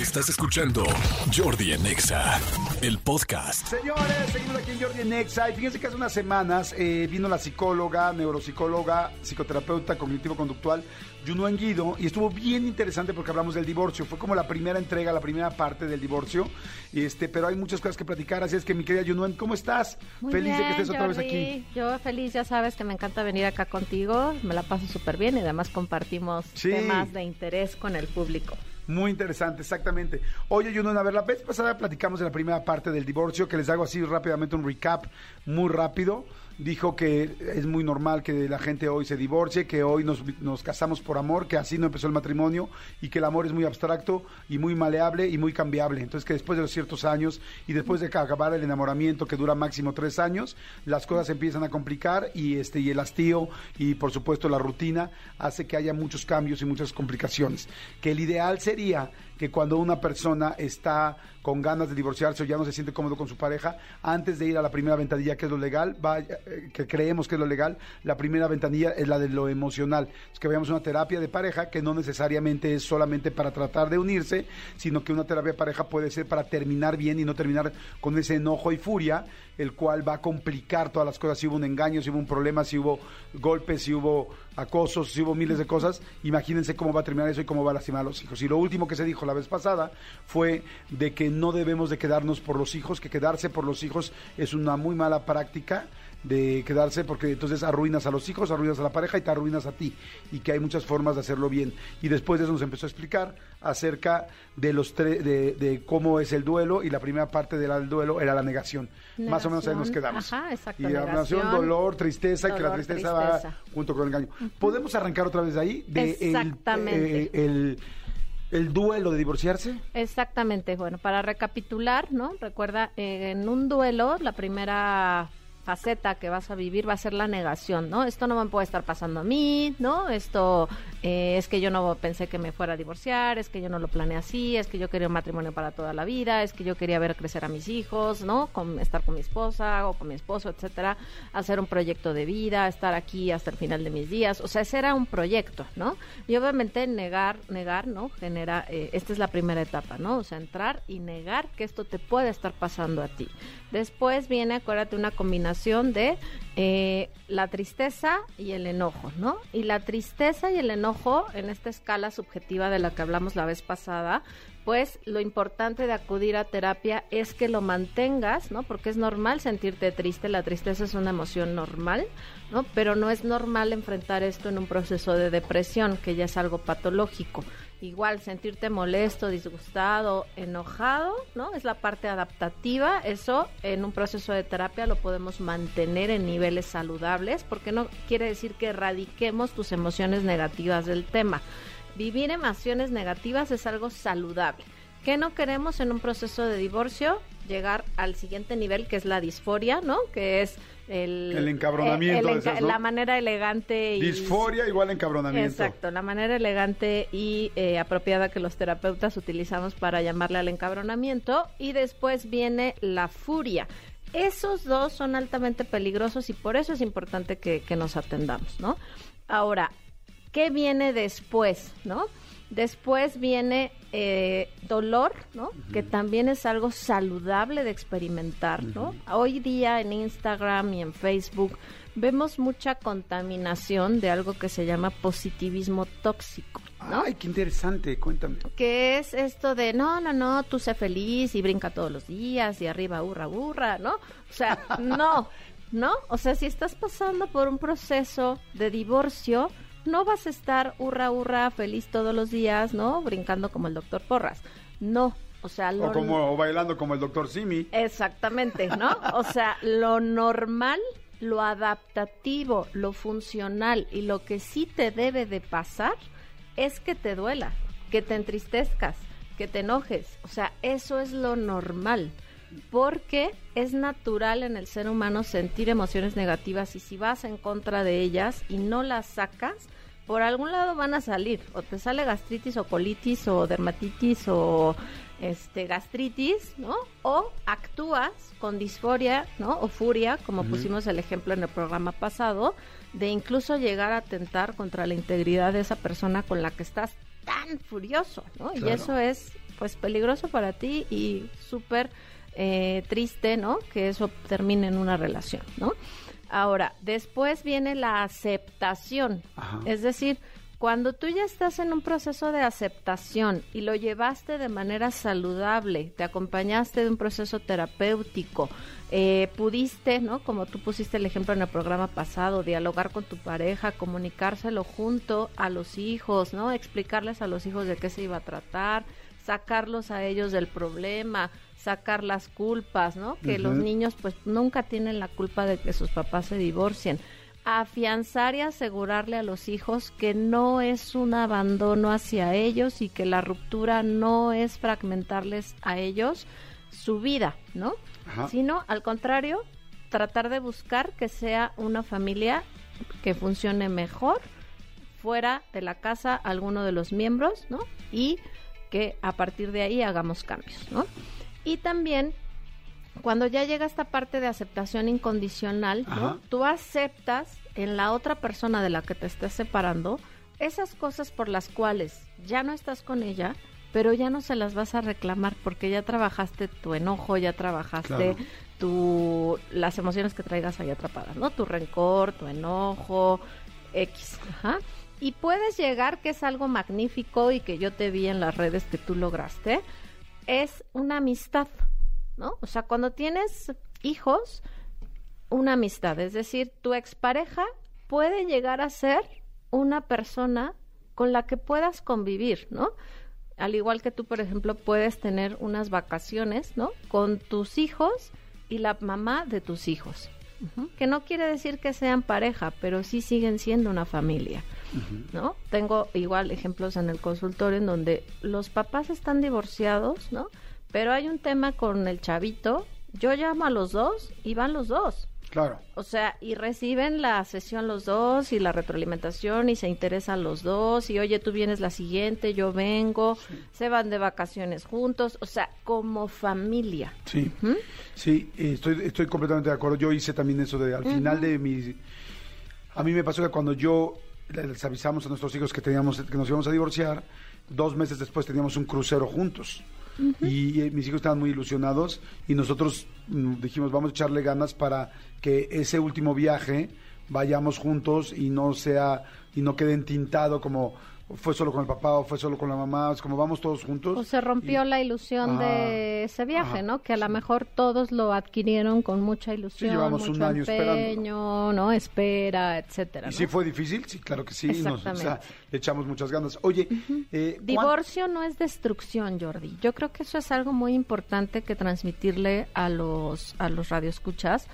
Estás escuchando Jordi en Exa, el podcast. Señores, seguimos aquí en Jordi en Exa. Y fíjense que hace unas semanas eh, vino la psicóloga, neuropsicóloga, psicoterapeuta cognitivo-conductual, Junuen Guido, y estuvo bien interesante porque hablamos del divorcio. Fue como la primera entrega, la primera parte del divorcio. Este, pero hay muchas cosas que platicar. Así es que, mi querida Junuen, ¿cómo estás? Muy feliz de que estés otra vez aquí. Yo feliz, ya sabes que me encanta venir acá contigo, me la paso súper bien y además compartimos Sí. temas de interés con el público. Muy interesante, exactamente. Oye, Junuen, a ver, la vez pasada platicamos de la primera parte del divorcio, que les hago así rápidamente un recap muy rápido. Dijo que es muy normal que la gente hoy se divorcie, que hoy nos, nos casamos por amor, que así no empezó el matrimonio y que el amor es muy abstracto y muy maleable y muy cambiable. Entonces que después de los ciertos años y después de acabar el enamoramiento que dura máximo tres años, las cosas empiezan a complicar y este y el hastío y por supuesto la rutina hace que haya muchos cambios y muchas complicaciones. Que el ideal sería que cuando una persona está con ganas de divorciarse o ya no se siente cómodo con su pareja, antes de ir a la primera ventanilla, que es lo legal, eh, que creemos que es lo legal, la primera ventanilla es la de lo emocional. Es que veamos una terapia de pareja que no necesariamente es solamente para tratar de unirse, sino que una terapia de pareja puede ser para terminar bien y no terminar con ese enojo y furia, el cual va a complicar todas las cosas. Si hubo un engaño, si hubo un problema, si hubo golpes, si hubo acosos, si hubo miles de cosas, imagínense cómo va a terminar eso y cómo va a lastimar a los hijos. Y lo último que se dijo la vez pasada fue de que no debemos de quedarnos por los hijos, que quedarse por los hijos es una muy mala práctica de quedarse porque entonces arruinas a los hijos, arruinas a la pareja y te arruinas a ti y que hay muchas formas de hacerlo bien. Y después de eso nos empezó a explicar acerca de los tre- de, de cómo es el duelo y la primera parte del duelo era la negación. Más o menos ahí nos quedamos. Ajá, exacto, Y negación, dolor, tristeza, que la dolor, tristeza, va tristeza. junto con el engaño. ¿Podemos arrancar otra vez de ahí? De el- Exactamente. eh, el, el duelo de divorciarse. Exactamente, bueno, para recapitular, ¿no? Recuerda, eh, en un duelo, la primera faceta que vas a vivir va a ser la negación, ¿no? Esto no me puede estar pasando a mí, ¿no? Esto eh, es que yo no pensé que me fuera a divorciar, es que yo no lo planeé así, es que yo quería un matrimonio para toda la vida, es que yo quería ver crecer a mis hijos, ¿no? Con, estar con mi esposa o con mi esposo, etcétera, hacer un proyecto de vida, estar aquí hasta el final de mis días, o sea, ese era un proyecto, ¿no? Y obviamente negar, negar, ¿no? Genera, eh, esta es la primera etapa, ¿no? O sea, entrar y negar que esto te puede estar pasando a ti. Después viene, acuérdate, una combinación de eh, la tristeza y el enojo, ¿no? Y la tristeza y el enojo, en esta escala subjetiva de la que hablamos la vez pasada, pues lo importante de acudir a terapia es que lo mantengas, ¿no? Porque es normal sentirte triste, la tristeza es una emoción normal, ¿no? Pero no es normal enfrentar esto en un proceso de depresión, que ya es algo patológico. Igual sentirte molesto, disgustado, enojado, ¿no? Es la parte adaptativa. Eso en un proceso de terapia lo podemos mantener en niveles saludables, porque no quiere decir que erradiquemos tus emociones negativas del tema. Vivir emociones negativas es algo saludable. ¿Qué no queremos en un proceso de divorcio? Llegar al siguiente nivel, que es la disforia, ¿no? Que es el... El encabronamiento. La manera elegante y... Disforia igual encabronamiento. Exacto, la manera elegante y eh, apropiada que los terapeutas utilizamos para llamarle al encabronamiento. Y después viene la furia. Esos dos son altamente peligrosos y por eso es importante que, que nos atendamos, ¿no? Ahora, ¿qué viene después, no? Después viene eh, dolor, ¿no? Que también es algo saludable de experimentar, ¿no? Hoy día en Instagram y en Facebook vemos mucha contaminación de algo que se llama positivismo tóxico, ¿no? Ay, qué interesante, cuéntame. que es esto de no, no, no, tú sé feliz y brinca todos los días y arriba burra burra, ¿no? O sea, no, ¿no? O sea, si estás pasando por un proceso de divorcio, no vas a estar hurra hurra feliz todos los días, ¿no? Brincando como el doctor Porras. No, o sea, lo O como o bailando como el doctor Simi. Exactamente, ¿no? O sea, lo normal, lo adaptativo, lo funcional y lo que sí te debe de pasar es que te duela, que te entristezcas, que te enojes. O sea, eso es lo normal. Porque es natural en el ser humano sentir emociones negativas y si vas en contra de ellas y no las sacas, por algún lado van a salir. O te sale gastritis o colitis o dermatitis o este gastritis, ¿no? O actúas con disforia, ¿no? O furia, como pusimos el ejemplo en el programa pasado, de incluso llegar a atentar contra la integridad de esa persona con la que estás tan furioso, ¿no? Y eso es pues peligroso para ti y súper eh, triste, ¿no? Que eso termine en una relación, ¿no? Ahora, después viene la aceptación, Ajá. es decir, cuando tú ya estás en un proceso de aceptación y lo llevaste de manera saludable, te acompañaste de un proceso terapéutico, eh, pudiste, ¿no? Como tú pusiste el ejemplo en el programa pasado, dialogar con tu pareja, comunicárselo junto a los hijos, ¿no? Explicarles a los hijos de qué se iba a tratar, sacarlos a ellos del problema, sacar las culpas, ¿no? Que los niños pues nunca tienen la culpa de que sus papás se divorcien afianzar y asegurarle a los hijos que no es un abandono hacia ellos y que la ruptura no es fragmentarles a ellos su vida, ¿no? Ajá. Sino, al contrario, tratar de buscar que sea una familia que funcione mejor fuera de la casa alguno de los miembros, ¿no? Y que a partir de ahí hagamos cambios, ¿no? Y también cuando ya llega esta parte de aceptación incondicional, ¿no? Tú aceptas en la otra persona de la que te estés separando esas cosas por las cuales ya no estás con ella, pero ya no se las vas a reclamar porque ya trabajaste tu enojo, ya trabajaste Claro. tu las emociones que traigas ahí atrapadas, ¿no? Tu rencor, tu enojo, X, ajá. Y puedes llegar, que es algo magnífico y que yo te vi en las redes que tú lograste, es una amistad, ¿no? O sea, cuando tienes hijos, una amistad, es decir, tu expareja puede llegar a ser una persona con la que puedas convivir, ¿no? Al igual que tú, por ejemplo, puedes tener unas vacaciones, ¿no? Con tus hijos y la mamá de tus hijos. Que no quiere decir que sean pareja, pero sí siguen siendo una familia. ¿No? Tengo igual ejemplos en el consultorio en donde los papás están divorciados, ¿no? Pero hay un tema con el chavito, yo llamo a los dos y van los dos. Claro. O sea, y reciben la sesión los dos y la retroalimentación y se interesan los dos y oye, tú vienes la siguiente, yo vengo, se van de vacaciones juntos, o sea, como familia. Sí, sí, eh, estoy, estoy completamente de acuerdo. Yo hice también eso de al final de mi... A mí me pasó que cuando yo les avisamos a nuestros hijos que teníamos que nos íbamos a divorciar, dos meses después teníamos un crucero juntos. Y eh, mis hijos estaban muy ilusionados y nosotros mm, dijimos, vamos a echarle ganas para que ese último viaje vayamos juntos y no sea y no quede entintado como fue solo con el papá o fue solo con la mamá, es como vamos todos juntos. O se rompió Y- la ilusión Ajá. de ese viaje, Ajá, ¿no? Que a lo mejor todos lo adquirieron con mucha ilusión, llevamos un mucho año empeño, ¿no? Espera, etcétera. ¿Y ¿no? sí fue difícil? Sí, claro que sí. nos- o sea, Exactamente. le echamos muchas ganas. Oye, eh, ¿cuán- Divorcio no es destrucción, Jordi. Yo creo que eso es algo muy importante que transmitirle a los a los radioescuchas,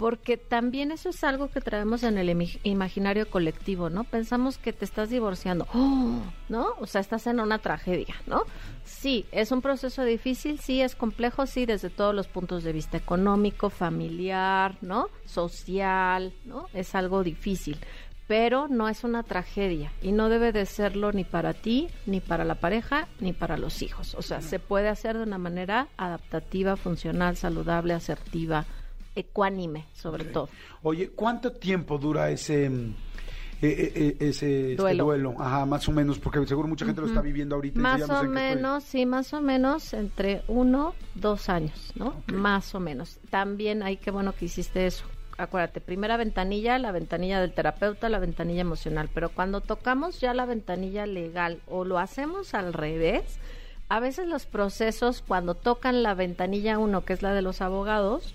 porque también eso es algo que traemos en el imaginario colectivo, ¿no? Pensamos que te estás divorciando, ¡Oh! ¿no? O sea, estás en una tragedia, ¿no? Sí, es un proceso difícil, sí, es complejo, sí, desde todos los puntos de vista económico, familiar, ¿no? Social, ¿no? Es algo difícil pero no es una tragedia y no debe de serlo ni para ti, ni para la pareja, ni para los hijos. O sea, se puede hacer de una manera adaptativa, funcional, saludable, asertiva, ecuánime, sobre todo. Oye, ¿cuánto tiempo dura ese eh, ese este Duelo. duelo? Ajá, más o menos, porque seguro mucha gente lo está viviendo ahorita. Más "Ya no sé o en qué estoy". menos, sí, más o menos entre uno, dos años, ¿no? Más o menos. También hay que bueno que hiciste eso. Acuérdate, primera ventanilla, la ventanilla del terapeuta, la ventanilla emocional. Pero cuando tocamos ya la ventanilla legal o lo hacemos al revés, a veces los procesos cuando tocan la ventanilla uno, que es la de los abogados,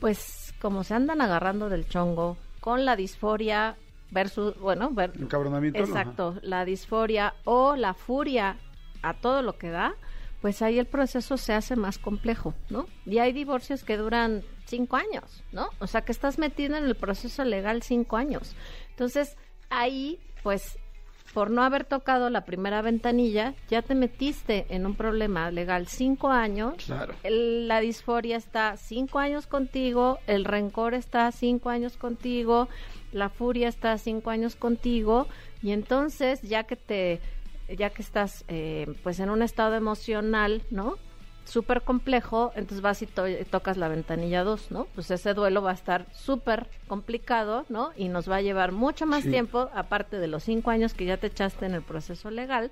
pues como se andan agarrando del chongo con la disforia versus, bueno, ver, Encabronamiento. Exacto, la disforia o la furia a todo lo que da, pues ahí el proceso se hace más complejo, ¿no? Y hay divorcios que duran cinco años, ¿no? O sea, que estás metido en el proceso legal cinco años. Entonces, ahí, pues, por no haber tocado la primera ventanilla, ya te metiste en un problema legal cinco años. Claro. El- la disforia está cinco años contigo, el rencor está cinco años contigo, la furia está cinco años contigo, y entonces ya que te, ya que estás, eh, pues en un estado emocional, ¿no? Súper complejo, entonces vas y to- tocas la ventanilla 2, ¿no? Pues ese duelo va a estar súper complicado, ¿no? Y nos va a llevar mucho más Sí. tiempo, aparte de los cinco años que ya te echaste en el proceso legal,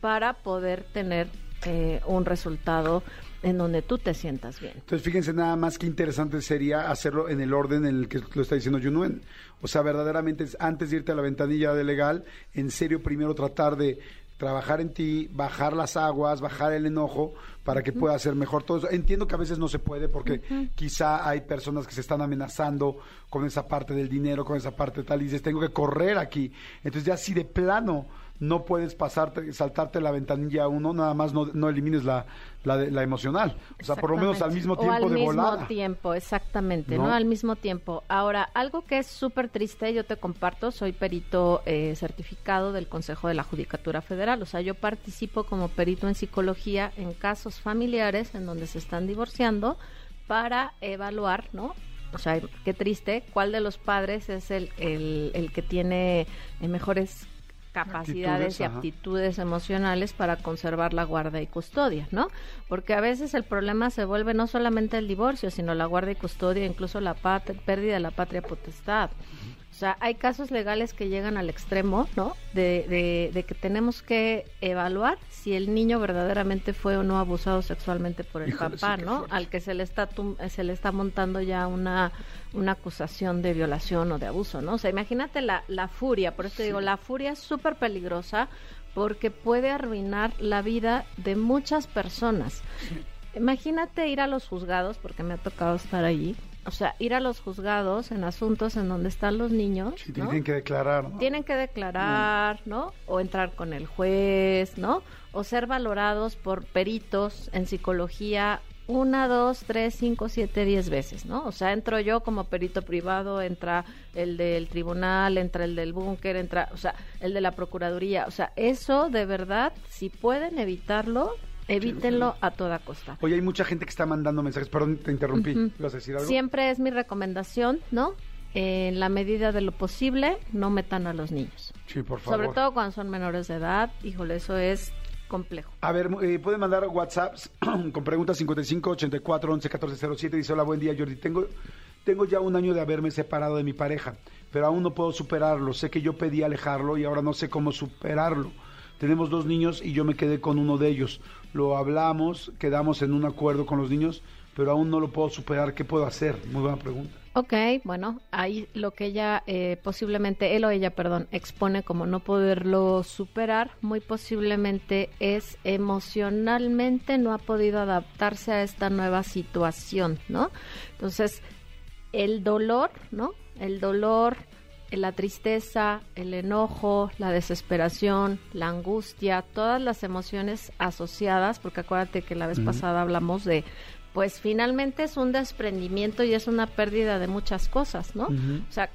para poder tener eh, un resultado en donde tú te sientas bien. Entonces, fíjense nada más que interesante sería hacerlo en el orden en el que lo está diciendo Junuen. O sea, verdaderamente, antes de irte a la ventanilla de legal, en serio, primero tratar de trabajar en ti, bajar las aguas, bajar el enojo para que pueda ser mejor todo eso. Entiendo que a veces no se puede porque quizá hay personas que se están amenazando con esa parte del dinero, con esa parte tal, y dices, tengo que correr aquí. Entonces ya si de plano no puedes pasarte, saltarte la ventanilla uno, nada más no, no elimines la, la, emocional. O sea, por lo menos al mismo tiempo o al mismo tiempo, exactamente, ¿no? Al mismo tiempo. Ahora, algo que es súper triste, yo te comparto, soy perito eh, certificado del Consejo de la Judicatura Federal. O sea, yo participo como perito en psicología en casos familiares en donde se están divorciando para evaluar, ¿no? O sea, qué triste, cuál de los padres es el, el, el que tiene eh, mejores capacidades y aptitudes emocionales para conservar la guarda y custodia, ¿no? Porque a veces el problema se vuelve no solamente el divorcio, sino la guarda y custodia, incluso la pérdida de la patria potestad. O sea, hay casos legales que llegan al extremo, ¿no? De, de, que tenemos que evaluar si el niño verdaderamente fue o no abusado sexualmente por el papá, ¿no? Al que se le está se le está montando ya una una acusación de violación o de abuso, ¿no? O sea, imagínate la, la furia, por eso digo, la furia es súper peligrosa porque puede arruinar la vida de muchas personas. Imagínate ir a los juzgados, porque me ha tocado estar allí, o sea, ir a los juzgados en asuntos en donde están los niños. Sí, tienen que declarar. ¿no? Tienen que declarar, ¿no? O entrar con el juez, ¿no? O ser valorados por peritos en psicología una, dos, tres, cinco, siete, diez veces, ¿no? O sea, entro yo como perito privado, entra el del tribunal, entra el del búnker, entra, o sea, el de la procuraduría. O sea, eso de verdad, si pueden evitarlo, Evítenlo a toda costa. Oye, hay mucha gente que está mandando mensajes. Perdón, te interrumpí. a decir algo? Siempre es mi recomendación, ¿no? En la medida de lo posible, no metan a los niños. Sí, por favor. Sobre todo cuando son menores de edad. Híjole, eso es complejo. A ver, eh, pueden mandar WhatsApps con preguntas 55 84 11 14 07. Dice: Hola, buen día, Jordi. Tengo, tengo ya un año de haberme separado de mi pareja, pero aún no puedo superarlo. Sé que yo pedí alejarlo y ahora no sé cómo superarlo. Tenemos dos niños y yo me quedé con uno de ellos. Lo hablamos, quedamos en un acuerdo con los niños, pero aún no lo puedo superar. ¿Qué puedo hacer? Muy buena pregunta. Ok, bueno, ahí lo que ella eh, posiblemente, él o ella, perdón, expone como no poderlo superar, muy posiblemente es emocionalmente no ha podido adaptarse a esta nueva situación, ¿no? Entonces, el dolor, ¿no? El dolor, la tristeza, el enojo, la desesperación, la angustia, todas las emociones asociadas, porque acuérdate que la vez pasada hablamos de, pues finalmente es un desprendimiento y es una pérdida de muchas cosas, ¿no? O sea,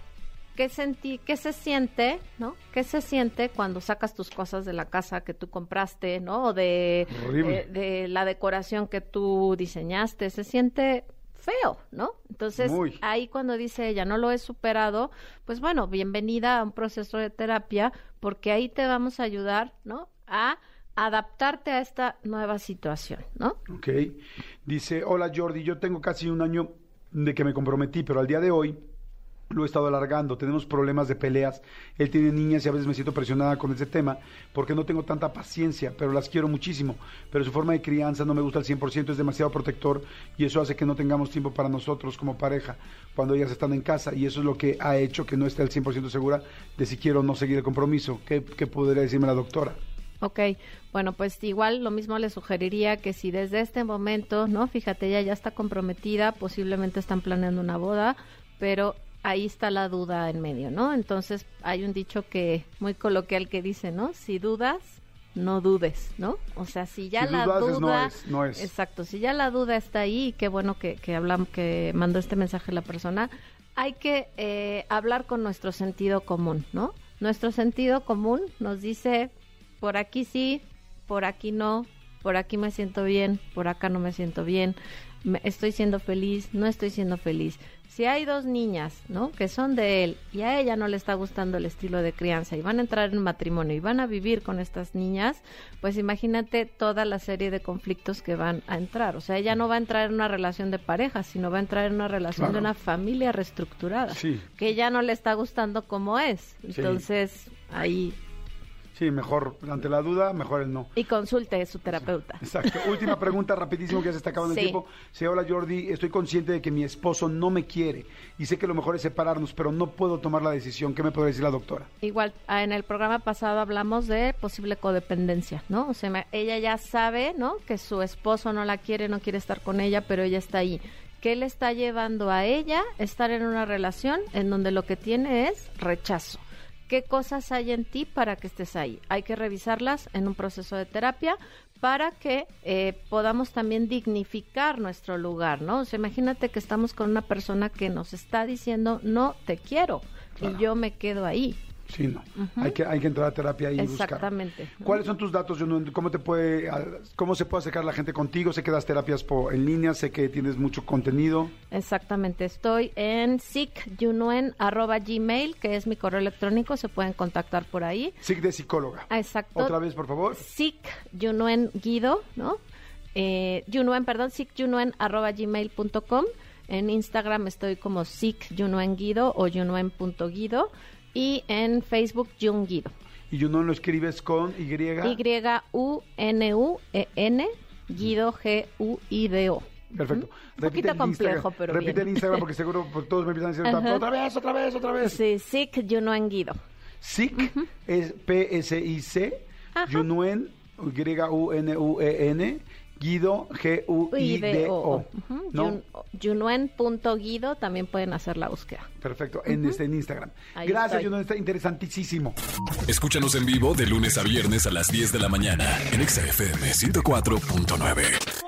¿qué sentí, qué se siente, ¿no? ¿Qué se siente cuando sacas tus cosas de la casa que tú compraste, ¿no? O de, de, de la decoración que tú diseñaste, se siente feo, ¿no? Entonces, ahí cuando dice ella, no lo he superado, pues bueno, bienvenida a un proceso de terapia, porque ahí te vamos a ayudar, ¿no? A adaptarte a esta nueva situación, ¿no? Ok. Dice, hola Jordi, yo tengo casi un año de que me comprometí, pero al día de hoy lo he estado alargando, tenemos problemas de peleas, él tiene niñas y a veces me siento presionada con ese tema porque no tengo tanta paciencia, pero las quiero muchísimo, pero su forma de crianza no me gusta al 100%, es demasiado protector y eso hace que no tengamos tiempo para nosotros como pareja cuando ellas están en casa y eso es lo que ha hecho que no esté al 100% segura de si quiero o no seguir el compromiso. ¿Qué, qué podría decirme la doctora? Ok, bueno, pues igual lo mismo le sugeriría que si desde este momento, ¿no? Fíjate, ella ya está comprometida, posiblemente están planeando una boda, pero ahí está la duda en medio, ¿no? Entonces hay un dicho que muy coloquial que dice, ¿no? Si dudas, no dudes, ¿no? O sea, si ya la duda, no es, exacto, si ya la duda está ahí, qué bueno que, que hablamos, que mandó este mensaje la persona, hay que eh, hablar con nuestro sentido común, ¿no? Nuestro sentido común nos dice, por aquí sí, por aquí no, por aquí me siento bien, por acá no me siento bien, estoy siendo feliz, no estoy siendo feliz si hay dos niñas, ¿no? Que son de él y a ella no le está gustando el estilo de crianza y van a entrar en matrimonio y van a vivir con estas niñas, pues imagínate toda la serie de conflictos que van a entrar. O sea, ella no va a entrar en una relación de pareja, sino va a entrar en una relación de una familia reestructurada, que ya no le está gustando como es. Entonces, ahí Sí, mejor, ante la duda, mejor el no. Y consulte su terapeuta. Exacto. Última pregunta, rapidísimo, que ya se está acabando Sí. el tiempo. Sí, hola Jordi, estoy consciente de que mi esposo no me quiere y sé que lo mejor es separarnos, pero no puedo tomar la decisión. ¿Qué me puede decir la doctora? Igual, ah, en el programa pasado hablamos de posible codependencia, ¿no? O sea, ella ya sabe, ¿no? Que su esposo no la quiere, no quiere estar con ella, pero ella está ahí. ¿Qué le está llevando a ella estar en una relación en donde lo que tiene es rechazo? ¿Qué cosas hay en ti para que estés ahí? Hay que revisarlas en un proceso de terapia para que eh, podamos también dignificar nuestro lugar, ¿no? O sea, imagínate que estamos con una persona que nos está diciendo, no te quiero, Claro. y yo me quedo ahí. Sí, no. hay, que, hay que entrar a terapia y buscar. Exactamente. ¿Cuáles son tus datos? ¿Cómo te puede, cómo se puede acercar la gente contigo? Sé que das terapias por, en línea, sé que tienes mucho contenido. Exactamente, estoy en sicyunuen@gmail, que es mi correo electrónico, se pueden contactar por ahí. SIC de psicóloga. Exacto. Otra vez, por favor. sicyunuen guido, ¿no? Eh, Yunuen, perdón, sicyunuen@gmail.com. En Instagram estoy como sicyunuen guido o yunuen.guido y en Facebook Yun Guido. Y Juno lo escribes con Y. Y-U-N-U-E-N, Guido G-U-I-D-O. Perfecto. Un poquito complejo, Instagram. pero Repite bien. el Instagram porque seguro todos me empiezan a decir Ajá. otra vez, otra vez, otra vez. Sí, Sic Yunuen Guido. SIC es P-S-I-C, Ajá. Yunuen, Y-U-N-U-E-N, Guido, G-U-I-D-O. ¿no? Yunuen.guido también pueden hacer la búsqueda. Perfecto, en, este, en Instagram. Ahí Gracias. Yunuen, está interesantísimo. Escúchanos en vivo de lunes a viernes a las 10 de la mañana en Exa FM 104.9.